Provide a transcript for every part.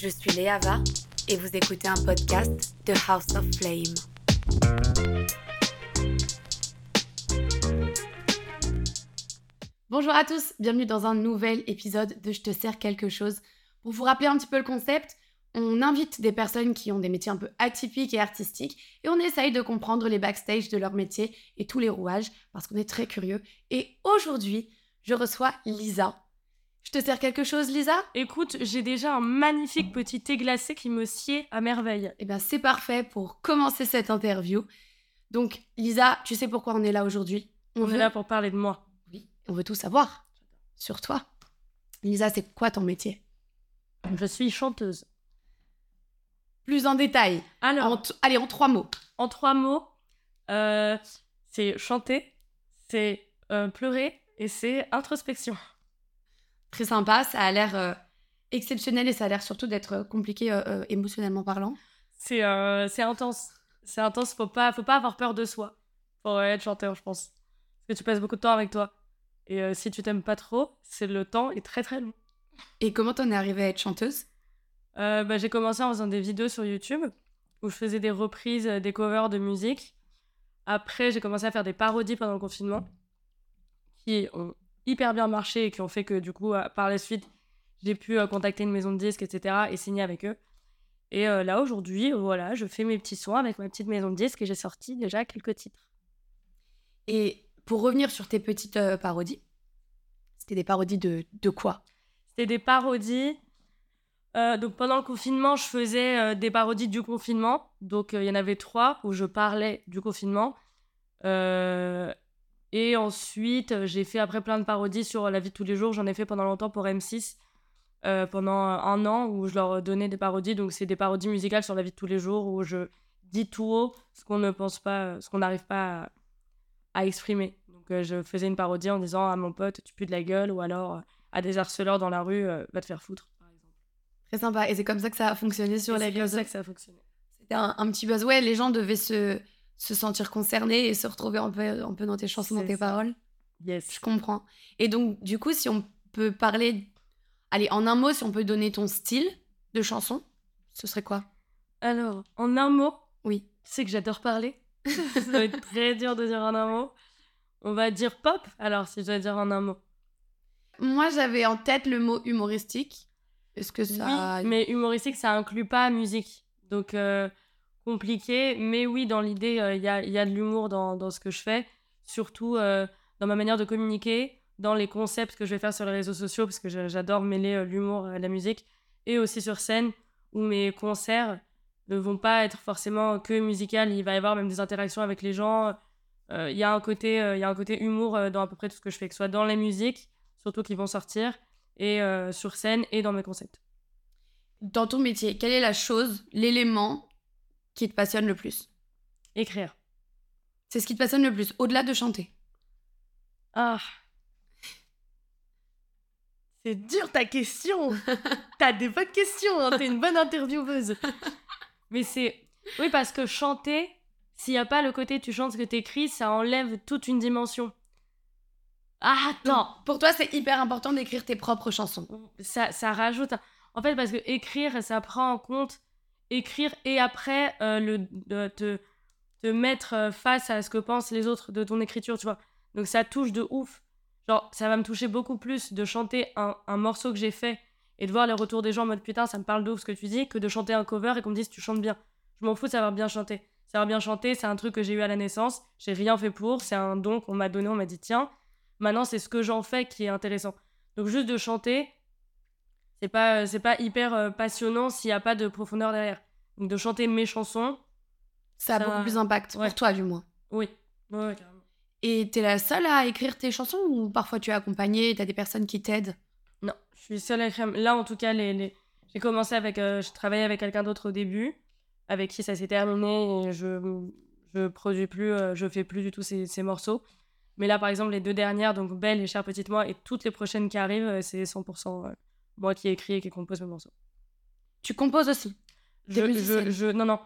Je suis Léava et vous écoutez un podcast de House of Flame. Bonjour à tous, bienvenue dans un nouvel épisode de Je te sers quelque chose. Pour vous rappeler un petit peu le concept, on invite des personnes qui ont des métiers un peu atypiques et artistiques et on essaye de comprendre les backstage de leur métier et tous les rouages parce qu'on est très curieux. Et aujourd'hui, je reçois Lisa. Je te sers quelque chose, Lisa? Écoute, j'ai déjà un magnifique petit thé glacé qui me sied à merveille. Eh bien, c'est parfait pour commencer cette interview. Donc, Lisa, tu sais pourquoi on est là aujourd'hui? On, est là pour parler de moi. Oui, on veut tout savoir sur toi. Lisa, c'est quoi ton métier? Je suis chanteuse. Plus en détail. Alors, En t- allez, en trois mots. en trois mots, euh, c'est chanter, c'est euh, pleurer et c'est introspection. Très sympa, ça a l'air euh, exceptionnel et ça a l'air surtout d'être euh, compliqué euh, émotionnellement parlant. C'est intense. C'est intense, faut pas, faut pas avoir peur de soi pour être chanteur, je pense. Parce que tu passes beaucoup de temps avec toi. Et euh, si tu t'aimes pas trop, c'est le temps est très très long. Et comment t'en es arrivée à être chanteuse? Euh, bah, j'ai commencé en faisant des vidéos sur YouTube où je faisais des reprises, des covers de musique. Après, j'ai commencé à faire des parodies pendant le confinement qui ont hyper bien marché et qui ont fait que du coup, euh, par la suite, j'ai pu euh, contacter une maison de disques, etc. et signer avec eux. Et euh, là, aujourd'hui, voilà, je fais mes petits sons avec ma petite maison de disques et j'ai sorti déjà quelques titres. Et pour revenir sur tes petites euh, parodies, c'était des parodies de, de quoi? C'était des parodies. Euh, donc pendant le confinement, je faisais euh, des parodies du confinement. Donc il y en avait trois où je parlais du confinement. Euh, et ensuite, euh, j'ai fait après plein de parodies sur la vie de tous les jours. J'en ai fait pendant longtemps pour M6. euh, pendant un an où je leur donnais des parodies. Donc c'est des parodies musicales sur la vie de tous les jours où je dis tout haut ce qu'on ne pense pas, ce qu'on n'arrive pas à, à exprimer. Donc euh, je faisais une parodie en disant à mon pote tu pues de la gueule ou alors euh, à des harceleurs dans la rue euh, va te faire foutre par exemple. Très sympa. Et c'est comme ça que ça a fonctionné sur Et la C'est comme réseaux. ça que ça a fonctionné. C'était un, un petit buzz. Ouais, les gens devaient se, se sentir concernés et se retrouver un peu, un peu dans tes chansons, dans C'est tes ça. paroles. Yes. Je comprends. Et donc, du coup, si on peut parler. Allez, en un mot, si on peut donner ton style de chanson, ce serait quoi? Alors, en un mot, Oui. sais que j'adore parler. ça va être très dur de dire en un mot. On va dire pop, alors si je dois dire en un mot. Moi, j'avais en tête le mot humoristique. Est-ce que ça. Oui, mais humoristique, ça inclut pas musique. Donc, euh, compliqué. Mais oui, dans l'idée, il y, a, y a de l'humour dans, dans ce que je fais. Surtout euh, dans ma manière de communiquer, dans les concepts que je vais faire sur les réseaux sociaux, parce que j'adore mêler euh, l'humour à la musique. Et aussi sur scène, où mes concerts ne vont pas être forcément que musical. Il va y avoir même des interactions avec les gens. Euh, Il y, a un côté, euh, y a un côté humour euh, dans à peu près tout ce que je fais, que ce soit dans les musiques, surtout qui vont sortir, et euh, sur scène, et dans mes concepts. Dans ton métier, quelle est la chose, l'élément qui te passionne le plus Écrire. C'est ce qui te passionne le plus, au-delà de chanter. Ah. C'est dur ta question. T'as des bonnes questions, hein, t'es une bonne intervieweuse. Mais c'est. Oui, parce que chanter, s'il n'y a pas le côté tu chantes ce que t'écris, ça enlève toute une dimension. Ah, non Pour toi, c'est hyper important d'écrire tes propres chansons. ça, ça rajoute. En fait, parce que écrire, ça prend en compte écrire et après euh, te, te mettre euh, face à ce que pensent les autres de ton écriture, tu vois. Donc ça touche de ouf. Genre, ça va me toucher beaucoup plus de chanter un, un morceau que j'ai fait et de voir les retours des gens en mode putain, ça me parle de ouf ce que tu dis, que de chanter un cover et qu'on me dise tu chantes bien. Je m'en fous de savoir bien chanter. Savoir bien chanter, c'est un truc que j'ai eu à la naissance. J'ai rien fait pour. C'est un don qu'on m'a donné. On m'a dit tiens, maintenant c'est ce que j'en fais qui est intéressant. Donc juste de chanter, c'est pas c'est pas hyper euh, passionnant s'il n'y a pas de profondeur derrière. Donc de chanter mes chansons, Ça a beaucoup plus d'impact, ouais. pour toi du moins. oui. Ouais, carrément. Et t'es la seule à écrire tes chansons ou parfois tu es accompagnée, t'as des personnes qui t'aident? Non, je suis seule à écrire. Là, en tout cas, les, les- j'ai commencé avec. euh, je travaillais avec quelqu'un d'autre au début, avec qui ça s'est terminé et je je produis plus, euh, je fais plus du tout ces, ces morceaux. Mais là, par exemple, les deux dernières, donc Belle et Cher Petite Moi, et toutes les prochaines qui arrivent, euh, c'est 100% euh, moi qui écris et qui compose mes morceaux. Tu composes aussi? Je, musiciennes. je, je, non, non,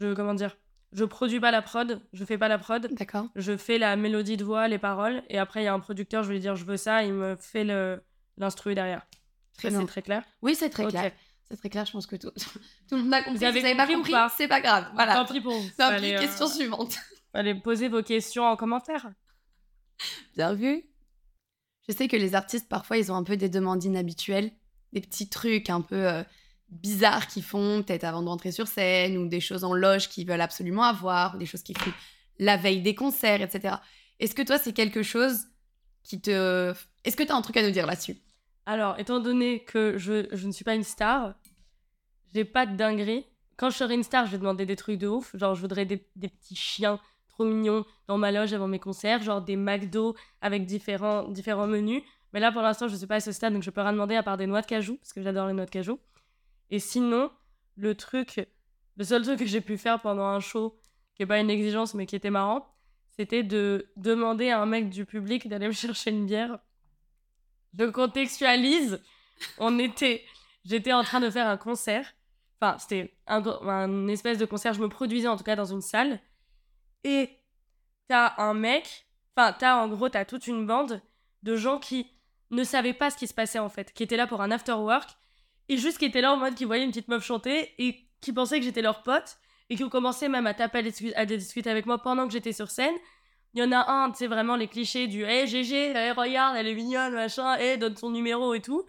je, comment dire, je produis pas la prod, je fais pas la prod, D'accord. je fais la mélodie de voix, les paroles, et après, il y a un producteur, je vais lui dire, je veux ça, il me fait l'instru derrière. Très c'est très clair? Oui, c'est très clair. C'est très clair, je pense que tout, tout le monde a compris. Vous avez Si pas compris ou compris, pas? c'est pas grave. Voilà. Tant pis pour vous. Tant pis, euh, question suivante. fallait poser vos questions en commentaire. Bien vu. Je sais que les artistes, parfois, ils ont un peu des demandes inhabituelles, des petits trucs un peu euh, bizarres qu'ils font, peut-être avant de rentrer sur scène, ou des choses en loge qu'ils veulent absolument avoir, des choses qu'ils font la veille des concerts, etc. Est-ce que toi, c'est quelque chose qui te... Est-ce que tu as un truc à nous dire là-dessus? Alors, étant donné que je, je ne suis pas une star, j'ai pas de dinguerie. Quand je serai une star, je vais demander des trucs de ouf. Genre, je voudrais des, des petits chiens trop mignons dans ma loge avant mes concerts, genre des McDo avec différents, différents menus. Mais là, pour l'instant, je suis pas à ce stade, donc je peux rien demander à part des noix de cajou, parce que j'adore les noix de cajou. Et sinon, le truc, le seul truc que j'ai pu faire pendant un show, qui est pas une exigence, mais qui était marrant, c'était de demander à un mec du public d'aller me chercher une bière. Je contextualise. On était, j'étais en train de faire un concert. Enfin, c'était un, un espèce de concert. Je me produisais en tout cas dans une salle. Et t'as un mec. Enfin, t'as en gros, t'as toute une bande de gens qui ne savaient pas ce qui se passait en fait, qui étaient là pour un after work et juste qui étaient là en mode qui voyaient une petite meuf chanter et qui pensaient que j'étais leur pote et qui ont commencé même à taper à, discu- à discuter avec moi pendant que j'étais sur scène. Il y en a un, tu sais, vraiment les clichés du Hey GG, hey, regarde, elle est mignonne, machin, hey, donne son numéro et tout.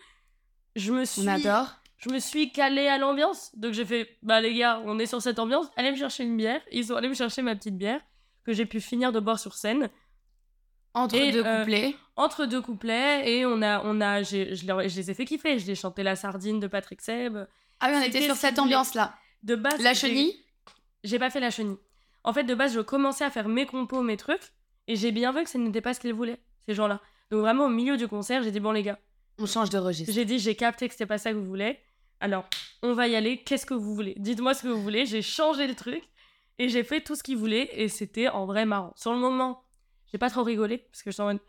Je me suis, On adore. je me suis calée à l'ambiance. Donc j'ai fait Bah les gars, on est sur cette ambiance, allez me chercher une bière. Ils sont allés me chercher ma petite bière que j'ai pu finir de boire sur scène Entre Et, deux euh, couplets. entre deux couplets et on a on a je, les ai fait kiffer. Je les chanté la sardine de Patrick Seb. Ah oui, on était sur cette ambiance-là. de base La chenille j'ai pas fait la chenille. En fait de base je commençais à faire mes compos mes trucs et j'ai bien vu que ce n'était pas ce qu'ils voulaient ces gens-là. Donc vraiment au milieu du concert j'ai dit bon les gars On change de registre. j'ai dit j'ai capté que c'était pas ça que vous voulez. Alors on va y aller. Qu'est-ce que vous voulez? Dites-moi ce que vous voulez. J'ai changé le truc et j'ai fait tout ce qu'ils voulaient et c'était en vrai marrant. Sur le moment j'ai pas trop rigolé parce que je suis en mode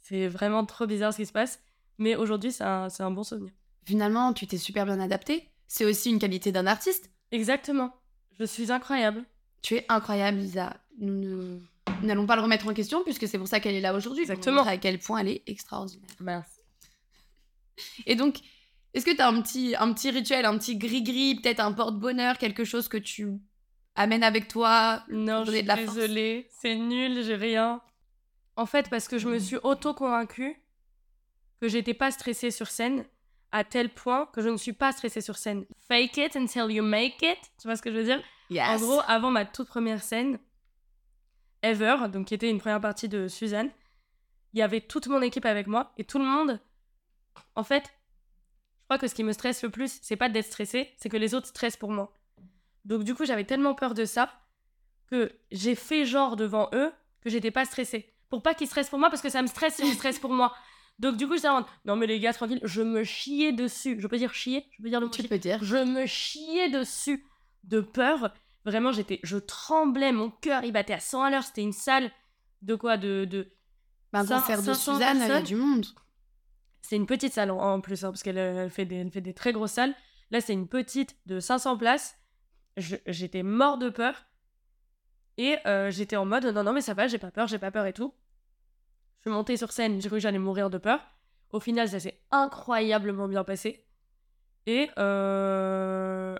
c'est vraiment trop bizarre ce qui se passe mais aujourd'hui c'est un, un bon souvenir Finalement, tu t'es super bien adapté. C'est aussi une qualité d'un artiste. Exactement. Je suis incroyable. Tu es incroyable, Lisa. Nous n'allons pas le remettre en question puisque c'est pour ça qu'elle est là aujourd'hui. pour Exactement. montrer à quel point elle est extraordinaire. Merci. Et donc, est-ce que tu as un petit, un petit rituel, un petit gris-gris, peut-être un porte-bonheur, quelque chose que tu amènes avec toi? Non, pour je suis désolée. C'est nul, j'ai rien. En fait, parce que je me suis auto-convaincue que j'étais pas stressée sur scène à tel point que je ne suis pas stressée sur scène. Fake it until you make it. Tu vois ce que je veux dire? Yes. En gros, avant ma toute première scène, Ever, donc qui était une première partie de Suzanne, il y avait toute mon équipe avec moi et tout le monde. En fait, je crois que ce qui me stresse le plus, c'est pas d'être stressé, c'est que les autres stressent pour moi. Donc du coup, j'avais tellement peur de ça que j'ai fait genre devant eux que j'étais pas stressée. Pour pas qu'ils stressent pour moi parce que ça me stresse si ils stressent pour moi. Donc du coup, en mode, non mais les gars, tranquille, je me chiais dessus. Je peux dire chier Je peux dire le mot tu chier peux dire. je me chiais dessus de peur. Vraiment, j'étais, je tremblais, mon cœur il battait à 100 à l'heure. C'était une salle de quoi De, de... Un Cin- concert de 500 Suzanne, il y a personnes. du monde. C'est une petite salle en, plus, hein, parce qu'elle elle fait, des, elle fait des très grosses salles. Là, c'est une petite de 500 places. Je- J'étais mort de peur. Et euh, j'étais en mode, non, non, mais ça va, j'ai pas peur, j'ai pas peur et tout. Je suis montée sur scène, j'ai cru que j'allais mourir de peur. Au final, ça s'est incroyablement bien passé. Et euh,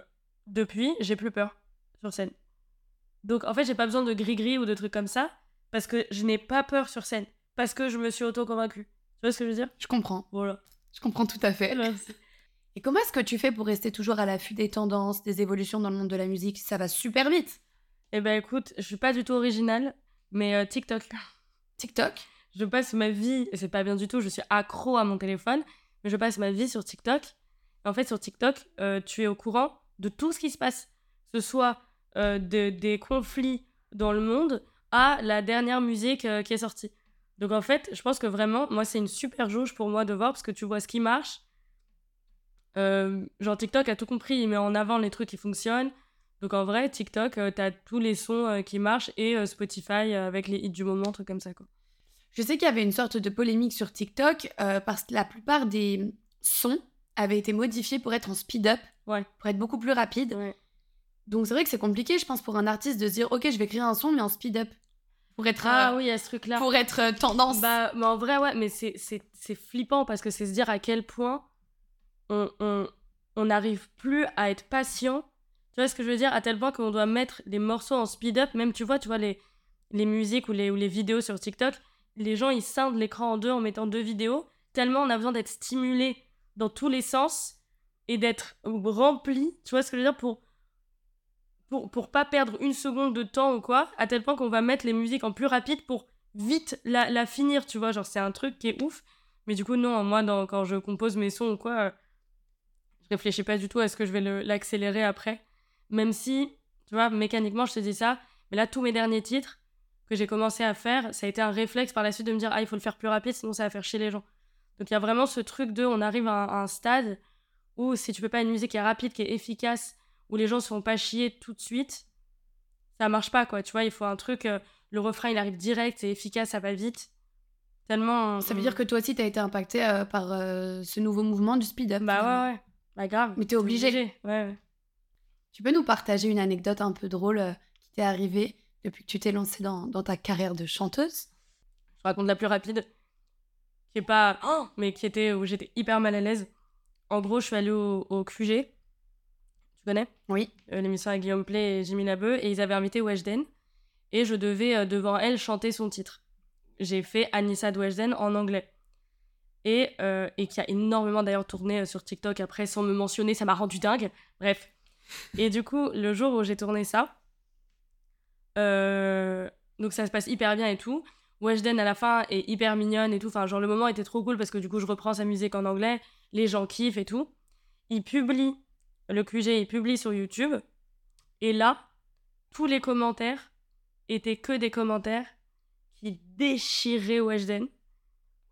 depuis, j'ai plus peur sur scène. Donc en fait, j'ai pas besoin de gris-gris ou de trucs comme ça, parce que je n'ai pas peur sur scène. Parce que je me suis auto-convaincue. Tu vois ce que je veux dire? Je comprends. Voilà. Je comprends tout à fait. Merci. Et comment est-ce que tu fais pour rester toujours à l'affût des tendances, des évolutions dans le monde de la musique? Ça va super vite. Eh ben écoute, je suis pas du tout originale, mais euh, TikTok. TikTok? Je passe ma vie, et c'est pas bien du tout, je suis accro à mon téléphone, mais je passe ma vie sur TikTok. Et en fait, sur TikTok, euh, tu es au courant de tout ce qui se passe. Ce soit euh, de- des conflits dans le monde à la dernière musique euh, qui est sortie. Donc en fait, je pense que vraiment, moi, c'est une super jauge pour moi de voir parce que tu vois ce qui marche. Genre TikTok a tout compris, il met en avant les trucs qui fonctionnent. Donc en vrai, TikTok, euh, t'as tous les sons qui marchent et Spotify avec les hits du moment, trucs comme ça quoi. Je sais qu'il y avait une sorte de polémique sur TikTok euh, parce que la plupart des sons avaient été modifiés pour être en speed-up, Ouais. pour être beaucoup plus rapide. Ouais. Donc c'est vrai que c'est compliqué, je pense, pour un artiste de se dire Ok, je vais créer un son, mais en speed-up. Pour être, Ah euh, oui, il y a ce truc-là. pour être euh, tendance. Bah, mais en vrai, ouais, mais c'est- c'est c'est flippant parce que c'est se dire à quel point on, on, on on n'arrive plus à être patient. Tu vois ce que je veux dire? À tel point qu'on doit mettre des morceaux en speed-up. Même, tu vois, tu vois les, les musiques ou les, ou les vidéos sur TikTok. Les gens, ils scindent l'écran en deux en mettant deux vidéos. Tellement on a besoin d'être stimulé dans tous les sens et d'être rempli. Tu vois ce que je veux dire Pour, pour, pour pas perdre une seconde de temps ou quoi. À tel point qu'on va mettre les musiques en plus rapide pour vite la, finir. Tu vois, genre, c'est un truc qui est ouf. Mais du coup, non, moi, quand je compose mes sons ou quoi, euh, je réfléchis pas du tout à ce que je vais l'accélérer après. Même si, tu vois, mécaniquement, je te dis ça. Mais là, tous mes derniers titres que j'ai commencé à faire, ça a été un réflexe par la suite de me dire, ah, il faut le faire plus rapide, sinon ça va faire chier les gens. Donc il y a vraiment ce truc de, on arrive à un, à un stade où si tu fais pas une musique qui est rapide, qui est efficace, où les gens se font pas chier tout de suite, ça marche pas, quoi. Tu vois, il faut un truc, euh, le refrain, il arrive direct, c'est efficace, ça va vite. Tellement. Ça veut dire que toi aussi, t'as été impacté euh, par euh, ce nouveau mouvement du speed-up. Bah finalement. ouais, ouais. Bah grave. Mais t'es obligé. Ouais, ouais. Tu peux nous partager une anecdote un peu drôle euh, qui t'est arrivée? Depuis que tu t'es lancée dans, dans ta carrière de chanteuse Je raconte la plus rapide, qui est pas. Oh mais qui était où j'étais hyper mal à l'aise. En gros, je suis allée au, au QG. Tu connais? Oui. Euh, L'émission avec Guillaume Play et Jimmy Labeu. Et ils avaient invité Weshden. Et je devais, euh, devant elle, chanter son titre. J'ai fait Anissa de Weshden en anglais. Et, euh, et qui a énormément d'ailleurs tourné euh, sur TikTok après sans me mentionner. Ça m'a rendu dingue. Bref. Et du coup, le jour où j'ai tourné ça, donc ça se passe hyper bien et tout. Weshden à la fin est hyper mignonne et tout. Enfin, genre le moment était trop cool parce que du coup je reprends sa musique en anglais, les gens kiffent et tout. Il publie, le QG il publie sur YouTube. Et là, tous les commentaires étaient que des commentaires qui déchiraient Weshden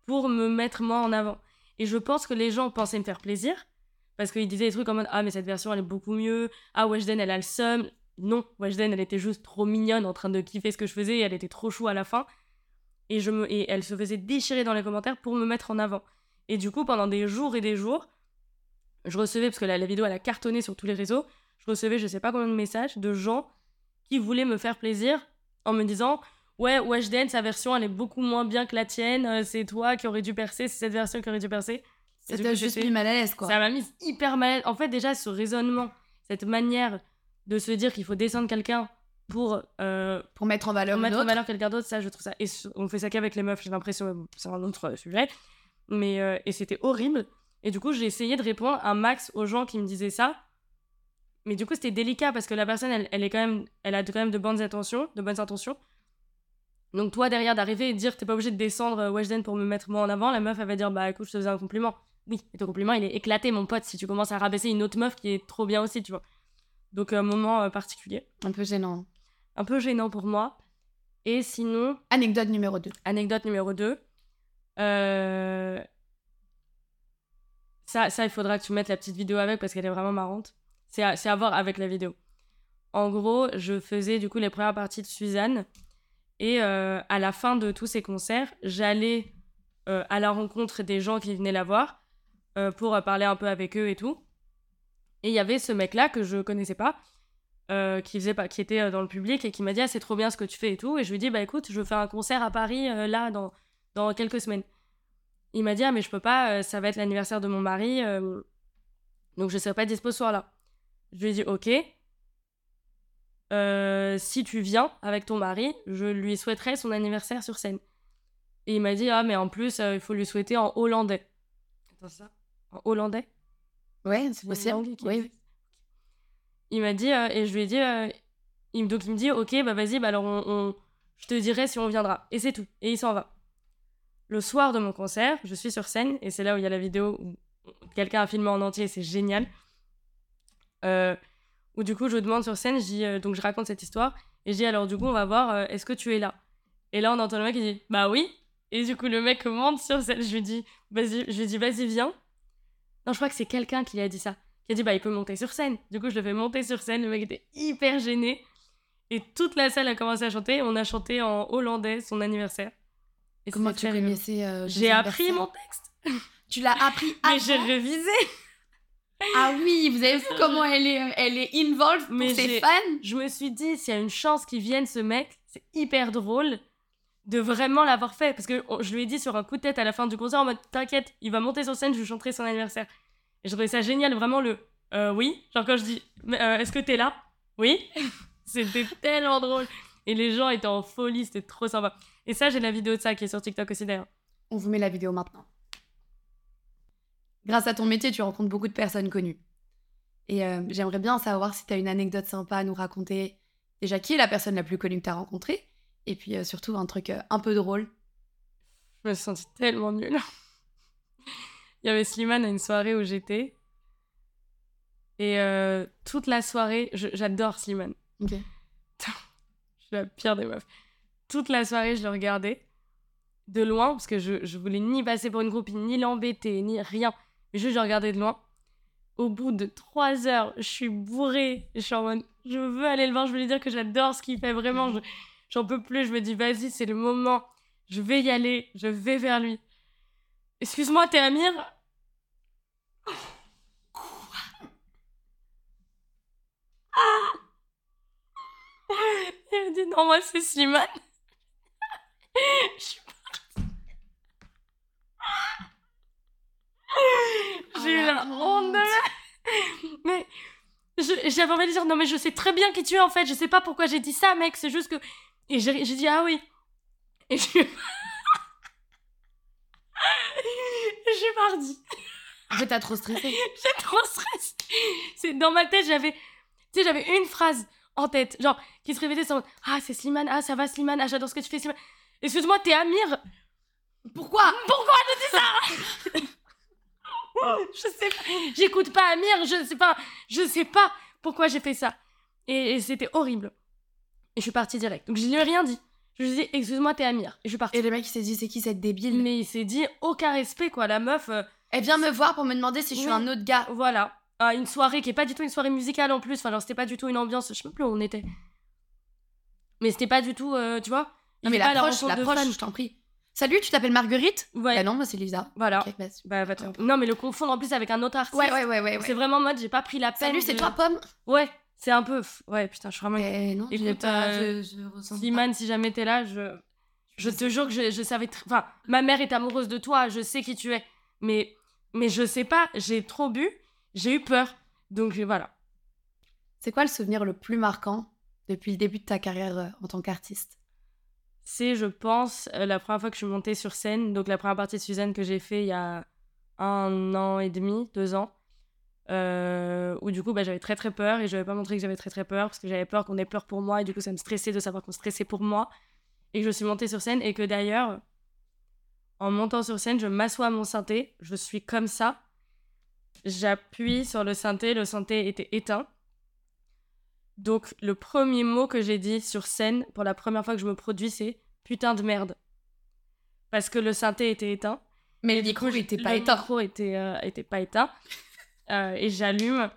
pour me mettre moi en avant. Et je pense que les gens pensaient me faire plaisir parce qu'ils disaient des trucs en mode Ah, mais cette version elle est beaucoup mieux. Ah, Weshden elle a le seum. Non, Weshden elle était juste trop mignonne en train de kiffer ce que je faisais et elle était trop chou à la fin. Et, je me, et elle se faisait déchirer dans les commentaires pour me mettre en avant. Et du coup, pendant des jours et des jours, je recevais, parce que la, la vidéo elle a cartonné sur tous les réseaux, je recevais je sais pas combien de messages de gens qui voulaient me faire plaisir en me disant Ouais, Weshden, sa version elle est beaucoup moins bien que la tienne, euh, c'est toi qui aurais dû percer, c'est cette version qui aurait dû percer. Ça t'a juste mis mal à l'aise, quoi. ça m'a mise hyper mal. à l'aise. En fait, déjà, ce raisonnement, cette manière de se dire qu'il faut descendre quelqu'un pour, euh, Pour mettre en valeur pour mettre en valeur quelqu'un d'autre, ça, je trouve ça. Et on fait ça qu'avec les meufs, j'ai l'impression, c'est un autre euh, sujet. Mais, euh, et c'était horrible. Et du coup, j'ai essayé de répondre un max aux gens qui me disaient ça. Mais du coup, c'était délicat parce que la personne, elle, elle est quand même, elle a quand même de bonnes intentions, de bonnes intentions. Donc toi, derrière, d'arriver et de dire, t'es pas obligé de descendre Weshden pour me mettre moi en avant, la meuf, elle va dire, bah écoute, je te faisais un compliment. Oui, et ton compliment, il est éclaté, mon pote, si tu commences à rabaisser une autre meuf qui est trop bien aussi, tu vois. Donc, un moment euh, particulier. Un peu gênant. Un peu gênant pour moi. Et sinon, Anecdote numéro 2. anecdote numéro 2. Euh... Ça, ça, il faudra que tu mettes la petite vidéo avec parce qu'elle est vraiment marrante. C'est à, c'est à voir avec la vidéo. En gros, je faisais du coup les premières parties de Suzanne. Et euh, à la fin de tous ces concerts, j'allais euh, à la rencontre des gens qui venaient la voir pour parler un peu avec eux et tout. Et il y avait ce mec-là que je connaissais pas, euh, qui, faisait qui était euh, dans le public et qui m'a dit ah, c'est trop bien ce que tu fais et tout. Et je lui ai dit bah écoute, je fais un concert à Paris euh, là dans, dans quelques semaines. Il m'a dit ah mais je peux pas, euh, ça va être l'anniversaire de mon mari, donc je serai pas dispo ce soir-là. Je lui ai dit ok. Si tu viens avec ton mari, je lui souhaiterais son anniversaire sur scène. Et il m'a dit ah mais en plus il faut lui souhaiter en hollandais. Attends ça? En hollandais? Ouais, c'est possible. qui Oui. Il m'a dit, euh, et je lui ai dit, euh, il, donc il me dit, ok, bah vas-y, bah alors on, on- je te dirai si on viendra. Et c'est tout. Et il s'en va. Le soir de mon concert, je suis sur scène, et c'est là où il y a la vidéo où quelqu'un a filmé en entier, c'est génial. Euh, où du coup, je demande sur scène, je dis, euh, donc je raconte cette histoire, et je dis, alors du coup, on va voir, est-ce que tu es là? Et là, on entend le mec qui dit, bah oui. Et du coup, le mec monte sur scène, je lui dis, vas-y, je lui dis, vas-y, viens. Non, je crois que c'est quelqu'un qui lui a dit ça. Qui a dit, bah, il peut monter sur scène. Du coup, je le fais monter sur scène. Le mec était hyper gêné. Et toute la salle a commencé à chanter. On a chanté en hollandais son anniversaire. Et Comment tu connaissais euh, J'ai appris mon texte. Tu l'as appris Mais j'ai avant révisé. Ah oui, vous avez vu comment elle est, euh, elle est involved pour Mais ses fans Je me suis dit, s'il y a une chance qu'il vienne, ce mec, c'est hyper drôle de vraiment l'avoir fait. Parce que je lui ai dit sur un coup de tête à la fin du concert en mode T'inquiète, il va monter sur scène, je lui chanterai son anniversaire. Et je trouvais ça génial, vraiment le Euh, oui. Genre quand je dis euh, Est-ce que t'es là? Oui. c'était tellement drôle. Et les gens étaient en folie, c'était trop sympa. Et ça, j'ai la vidéo de ça qui est sur TikTok aussi d'ailleurs. On vous met la vidéo maintenant. Grâce à ton métier, tu rencontres beaucoup de personnes connues. Et euh, j'aimerais bien savoir si tu as une anecdote sympa à nous raconter. Déjà, qui est la personne la plus connue que tu rencontrée? Et puis euh, surtout, un truc euh, un peu drôle. Je me suis sentie tellement nulle. Il y avait Slimane à une soirée où j'étais. Et euh, toute la soirée, j'adore Slimane. Ok. Je suis la pire des meufs. Toute la soirée, je le regardais de loin, parce que je, je voulais ni passer pour une copine, ni l'embêter, ni rien. Mais juste, je le regardais de loin. Au bout de trois heures, je suis bourrée. Je suis en mode, je veux aller le voir, je veux lui dire que j'adore ce qu'il fait vraiment. je- J'en peux plus, je me dis, vas-y, c'est le moment. Je vais y aller, je vais vers lui. Excuse-moi, t'es Amir Quoi Il me dit, non, moi, c'est Slimane. Je suis partie. J'ai eu la honte de ma- Mais j'avais envie de dire, non, mais je sais très bien qui tu es en fait. Je sais pas pourquoi j'ai dit ça, mec. C'est juste que. Et j'ai dit, ah oui. Et je suis. je suis partie. En fait, t'as trop stressé. J'ai trop stressé. C'est dans ma tête, j'avais, tu sais, j'avais une phrase en tête, genre qui se répétait sur ah c'est Slimane, ah ça va Slimane, ah j'adore ce que tu fais Slimane. Excuse-moi, t'es Amir. Pourquoi? Pourquoi je dis ça? Je sais pas. J'écoute pas Amir, je sais pas, je sais pas pourquoi j'ai fait ça. Et, et c'était horrible. Et je suis partie direct. Donc je lui ai rien dit. Je lui ai dit excuse-moi, t'es Amir. Et je suis partie. Et le mec, il s'est dit, c'est qui cette débile? Mais il s'est dit aucun respect quoi, la meuf. euh, Elle vient me voir pour me demander si je suis Oui. un autre gars. Voilà. À une soirée qui est pas du tout une soirée musicale en plus. Enfin, genre, c'était pas du tout une ambiance. Je sais même plus où on était. Mais c'était pas du tout, euh, tu vois. Non, mais fait pas l'approche, rencontre de l'approche, fans. je t'en prie. Salut, tu t'appelles Marguerite? Ouais. Bah non, moi c'est Lisa. Voilà. Ok, bah, Bah, Non, mais le confondre en plus avec un autre artiste. Ouais, ouais, ouais, ouais. ouais. C'est vraiment en mode, j'ai pas pris la peine. Salut, c'est de- toi, Pomme? Ouais, c'est un peu. Ouais, putain, je suis vraiment. Eh non, Écoute, pas, euh, je, je ressens pas. Slimane, si jamais t'es là, je. Je te jure que je, je savais. tr- Enfin, ma mère est amoureuse de toi, je sais qui tu es. Mais, mais je sais pas, j'ai trop bu, j'ai eu peur. Donc voilà. C'est quoi le souvenir le plus marquant depuis le début de ta carrière euh, en tant qu'artiste? C'est, je pense, euh, la première fois que je suis montée sur scène, donc la première partie de Suzanne que j'ai fait il y a un an et demi, deux ans, euh, où du coup bah, j'avais très très peur et je n'avais pas montré que j'avais très très peur parce que j'avais peur qu'on ait peur pour moi et du coup ça me stressait de savoir qu'on stressait pour moi et que je suis montée sur scène et que d'ailleurs, en montant sur scène, je m'assois à mon synthé, je suis comme ça, j'appuie sur le synthé, le synthé était éteint. Donc le premier mot que j'ai dit sur scène pour la première fois que je me produis, c'est putain de merde. Parce que le synthé était éteint. Mais le micro coup, était le pas éteint. micro était, euh, était pas éteint. Euh, et j'allume.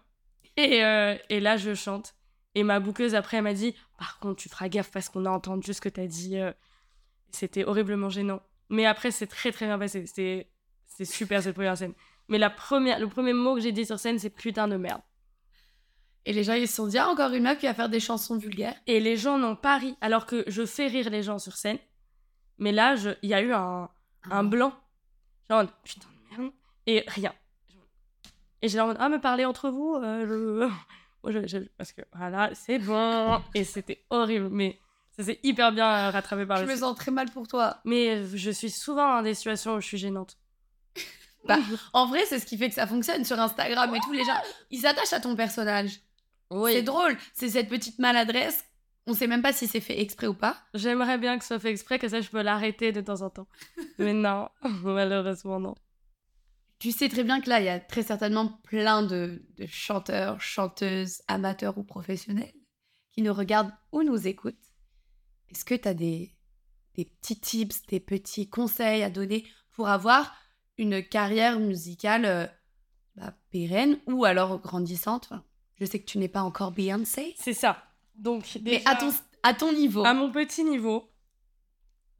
Et, euh, et là, je chante. Et ma bouqueuse, après, elle m'a dit Par contre, tu feras gaffe parce qu'on a entendu ce que t'as dit. euh. C'était horriblement gênant. Mais après, c'est très très bien passé. C'était super cette première scène. Mais la première, le premier mot que j'ai dit sur scène, c'est putain de merde. Et les gens, ils se sont dit, ah, encore une meuf qui va faire des chansons vulgaires. Et les gens n'ont pas ri, alors que je fais rire les gens sur scène. Mais là, il y a eu un, Ah. un blanc. Genre, putain de merde. Et rien. Et j'ai l'air en mode, ah, mais parlez entre vous. euh, je... Je- je- Parce que voilà, c'est bon. Et c'était horrible. Mais ça s'est hyper bien rattrapé par Je le me sens très mal pour toi. Mais je suis souvent dans des situations où je suis gênante. Bah, En vrai, c'est ce qui fait que ça fonctionne sur Instagram et tout. Les gens, ils s'attachent à ton personnage. C'est drôle. C'est cette petite maladresse. On sait même pas si c'est fait exprès ou pas. J'aimerais bien que ce soit fait exprès, que ça, je peux l'arrêter de temps en temps. Mais non, malheureusement, non. Tu sais très bien que là, il y a très certainement plein de, de chanteurs, chanteuses, amateurs ou professionnels qui nous regardent ou nous écoutent. Est-ce que tu as des, des petits tips, des petits conseils à donner pour avoir une carrière musicale euh, bah, pérenne ou alors grandissante? Enfin, Je sais que tu n'es pas encore Beyoncé, C'est ça. Donc, mais déjà, à ton, à ton niveau. à mon petit niveau,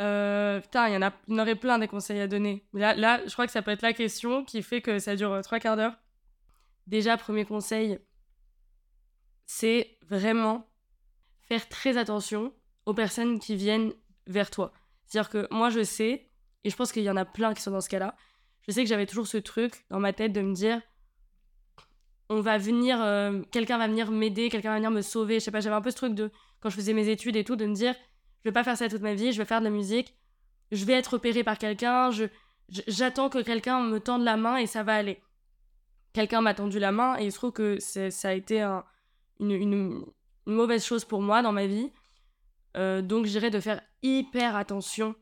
euh, putain, il y en a, il y en aurait plein des conseils à donner. Mais là, là, je crois que ça peut être la question qui fait que ça dure euh, trois quarts d'heure. Déjà, premier conseil, c'est vraiment faire très attention aux personnes qui viennent vers toi. C'est-à-dire que moi, je sais, et je pense qu'il y en a plein qui sont dans ce cas-là, je sais que j'avais toujours ce truc dans ma tête de me dire on va venir, euh, quelqu'un va venir m'aider, quelqu'un va venir me sauver. Je sais pas, j'avais un peu ce truc de, quand je faisais mes études et tout, de me dire, je vais pas faire ça toute ma vie, je vais faire de la musique, je vais être opéré par quelqu'un, j'attends que quelqu'un me tende la main et ça va aller. Quelqu'un m'a tendu la main et il se trouve que ça a été une, mauvaise chose pour moi dans ma vie. Euh, donc j'irais de faire hyper attention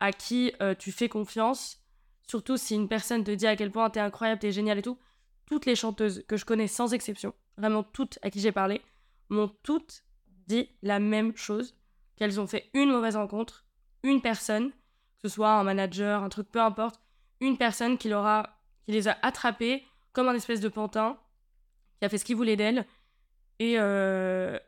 à qui euh, tu fais confiance. Surtout si une personne te dit à quel point t'es incroyable, t'es génial et tout. Toutes les chanteuses que je connais sans exception, vraiment toutes à qui j'ai parlé, m'ont toutes dit la même chose. Qu'elles ont fait une mauvaise rencontre, une personne, que ce soit un manager, un truc, peu importe, une personne qui, qui les a attrapées comme un espèce de pantin, qui a fait ce qu'il voulait d'elle. Et euh,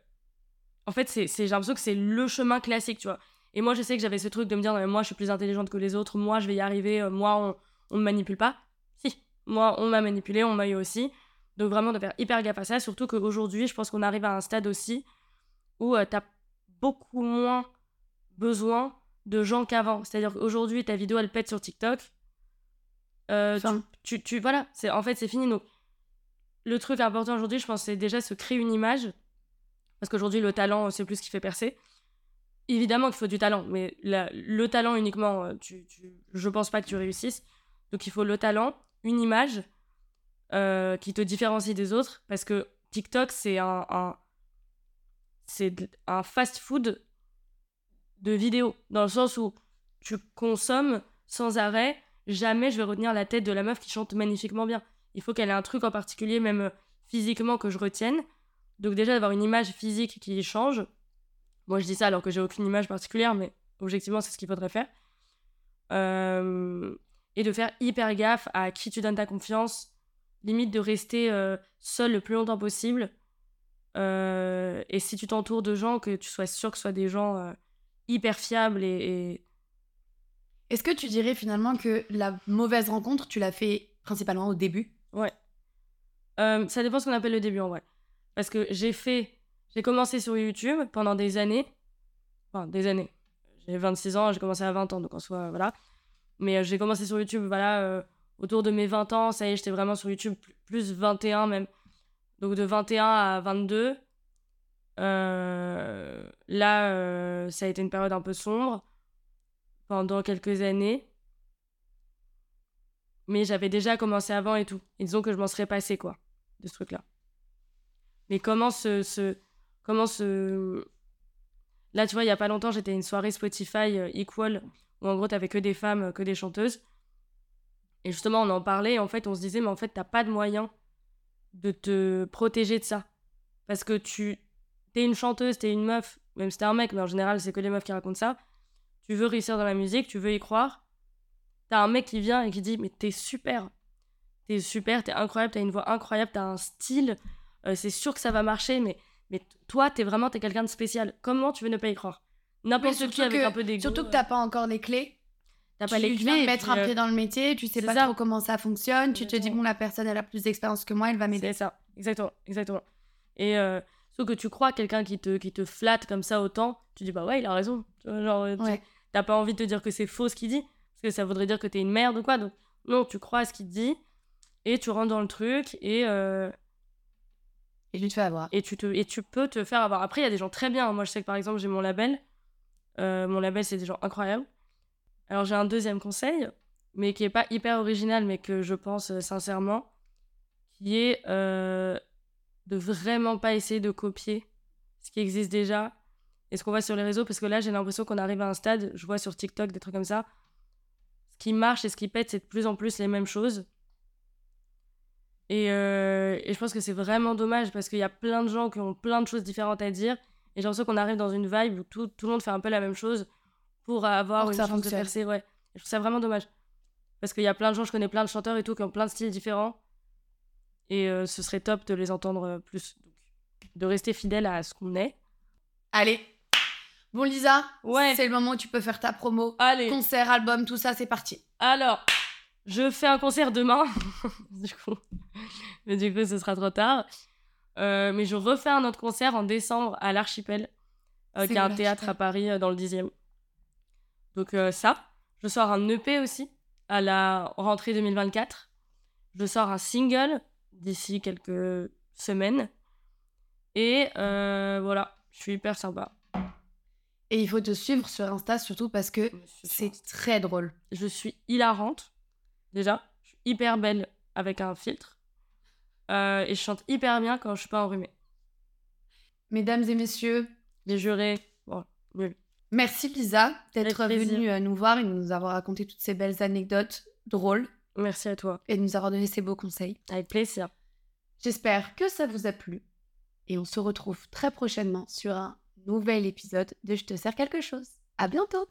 en fait, c'est, j'ai l'impression que c'est le chemin classique, tu vois. Et moi, je sais que j'avais ce truc de me dire, moi, je suis plus intelligente que les autres, moi, je vais y arriver, euh, moi, on, on me manipule pas. Si, moi, on m'a manipulé, on m'a eu aussi. Donc, vraiment, de faire hyper gaffe à ça. Surtout qu'aujourd'hui, je pense qu'on arrive à un stade aussi où euh, t'as beaucoup moins besoin de gens qu'avant. C'est-à-dire qu'aujourd'hui, ta vidéo, elle pète sur TikTok. Euh, tu, tu, voilà, c'est en fait, c'est fini. Donc, le truc important aujourd'hui, je pense, c'est déjà se créer une image. Parce qu'aujourd'hui, le talent, c'est plus ce qui fait percer. Évidemment qu'il faut du talent, mais le talent uniquement, euh, tu, tu, je pense pas que tu réussisses. Donc il faut le talent, une image euh, qui te différencie des autres, parce que TikTok, c'est un, c'est un fast-food de vidéos, dans le sens où tu consommes sans arrêt, jamais je vais retenir la tête de la meuf qui chante magnifiquement bien. Il faut qu'elle ait un truc en particulier, même euh, physiquement, que je retienne. Donc déjà d'avoir une image physique qui change, moi, je dis ça alors que j'ai aucune image particulière, mais objectivement, c'est ce qu'il faudrait faire. Euh, et de faire hyper gaffe à qui tu donnes ta confiance. Limite de rester euh, seul le plus longtemps possible. Euh, et si tu t'entoures de gens, que tu sois sûr que ce soit des gens hyper fiables et. Est-ce que tu dirais finalement que la mauvaise rencontre, tu l'as fait principalement au début? Ouais. ça dépend ce qu'on appelle le début en vrai. Parce que j'ai fait j'ai commencé sur YouTube pendant des années. Enfin, des années. J'ai 26 ans, j'ai commencé à 20 ans, donc en soi, voilà. Mais euh, j'ai commencé sur YouTube, voilà, euh, autour de mes 20 ans. Ça y est, j'étais vraiment sur YouTube, plus 21 même. Donc de 21 à 22. Euh, là, ça a été une période un peu sombre pendant quelques années. Mais j'avais déjà commencé avant et tout. Et disons que je m'en serais passé, quoi, de ce truc-là. Mais comment ce, comment se. Là, tu vois, il y a pas longtemps, j'étais à une soirée Spotify euh, Equal, où en gros, t'avais que des femmes, euh, que des chanteuses. Et justement, on en parlait, en fait, on se disait, mais en fait, t'as pas de moyen de te protéger de ça. Parce que tu. T'es une chanteuse, t'es une meuf, même si t'es un mec, mais en général, c'est que les meufs qui racontent ça. Tu veux réussir dans la musique, tu veux y croire. T'as un mec qui vient et qui dit, mais t'es super. T'es super, t'es incroyable, t'as une voix incroyable, t'as un style. Euh, c'est sûr que ça va marcher, mais mais toi, t'es vraiment es quelqu'un de spécial. Comment tu veux ne pas y croire? N'importe qui avec un peu d'ego. Surtout que t'as pas encore les clés. T'as pas les clés. Tu viens de mettre un pied dans le métier, tu sais pas trop comment ça fonctionne, tu te dis bon la personne elle a plus d'expérience que moi, elle va m'aider. C'est ça, exactement, exactement. Et euh, sauf que tu crois quelqu'un qui te qui te flatte comme ça autant, tu dis bah ouais il a raison. genre t'as pas envie de te dire que c'est faux ce qu'il dit parce que ça voudrait dire que t'es une merde ou quoi. Donc non, tu crois à ce qu'il dit et tu rentres dans le truc et euh, et tu te fais avoir. Et tu, te, et tu peux te faire avoir. Après, il y a des gens très bien. Moi, je sais que par exemple, j'ai mon label. Euh, mon label, c'est des gens incroyables. Alors, j'ai un deuxième conseil, mais qui est pas hyper original, mais que je pense euh, sincèrement, qui est euh, de vraiment pas essayer de copier ce qui existe déjà et ce qu'on voit sur les réseaux, parce que là, j'ai l'impression qu'on arrive à un stade, je vois sur TikTok des trucs comme ça, ce qui marche et ce qui pète, c'est de plus en plus les mêmes choses. Euh, et, je pense que c'est vraiment dommage parce qu'il y a plein de gens qui ont plein de choses différentes à dire. Et j'ai l'impression qu'on arrive dans une vibe où tout, le monde fait un peu la même chose pour avoir une chance de percer. Ouais. je trouve ça vraiment dommage. Parce qu'il y a plein de gens, je connais plein de chanteurs et tout, qui ont plein de styles différents. Et euh, ce serait top de les entendre euh, plus. de rester fidèle à ce qu'on est. Allez. Bon, Lisa, ouais. c'est le moment où tu peux faire ta promo. Allez. Concert, album, tout ça, c'est parti. Alors, je fais un concert demain. du coup. Mais du coup, ce sera trop tard. Euh, mais je refais un autre concert en décembre à l'Archipel, euh, qui est un théâtre à Paris dans le 10e. Donc ça. Je sors un EP aussi à la rentrée 2024. Je sors un single d'ici quelques semaines. Et euh, voilà, je suis hyper sympa. Et il faut te suivre sur Insta surtout parce que c'est très drôle. Je suis hilarante, déjà. Je suis hyper belle avec un filtre. Euh, et je chante hyper bien quand je suis pas enrhumée. Mesdames et messieurs, Les jurés, bon, nul. Merci Lisa d'être venue euh, nous voir et de nous avoir raconté toutes ces belles anecdotes drôles Merci à toi. et de nous avoir donné ces beaux conseils. Avec plaisir. J'espère que ça vous a plu et on se retrouve très prochainement sur un nouvel épisode de Je te sers quelque chose. À bientôt